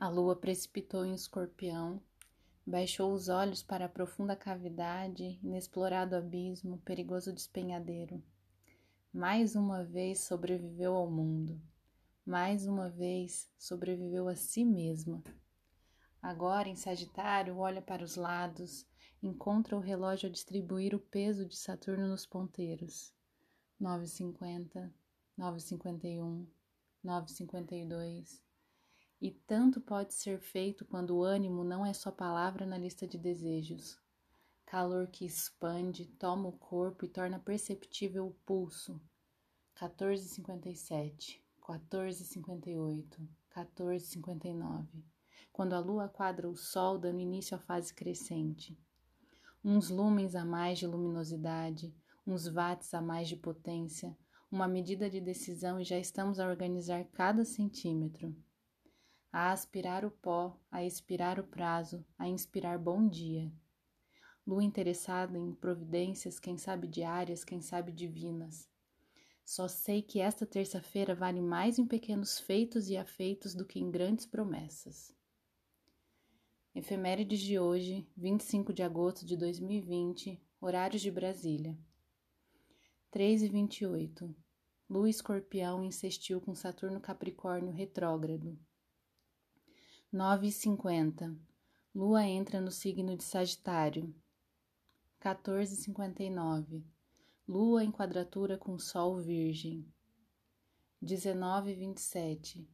A lua precipitou em escorpião, baixou os olhos para a profunda cavidade, inexplorado abismo, perigoso despenhadeiro. Mais uma vez sobreviveu ao mundo, mais uma vez sobreviveu a si mesma. Agora, em Sagitário, olha para os lados, encontra o relógio a distribuir o peso de Saturno nos ponteiros. 9,50, 9,51, 9,52. E tanto pode ser feito quando o ânimo não é só palavra na lista de desejos. Calor que expande, toma o corpo e torna perceptível o pulso. 14,57, 14,58, 14,59. Quando a lua quadra o sol, dando início à fase crescente. Uns lumens a mais de luminosidade, uns watts a mais de potência, uma medida de decisão e já estamos a organizar cada centímetro a aspirar o pó, a expirar o prazo, a inspirar bom dia. Lua interessada em providências, quem sabe diárias, quem sabe divinas. Só sei que esta terça-feira vale mais em pequenos feitos e afeitos do que em grandes promessas. Efemérides de hoje, 25 de agosto de 2020, horários de Brasília. 3 e 28. Lua escorpião insistiu com Saturno Capricórnio retrógrado. 9h50. Lua entra no signo de Sagitário. 14h59. Lua em quadratura com Sol Virgem. 19h27.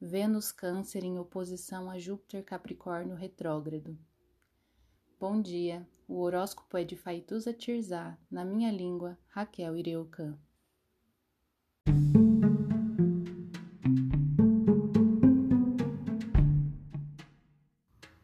Vênus Câncer em oposição a Júpiter Capricórnio retrógrado. Bom dia. O horóscopo é de Faituza Tirzá, na minha língua, Raquel Ireucan.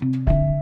Thank you.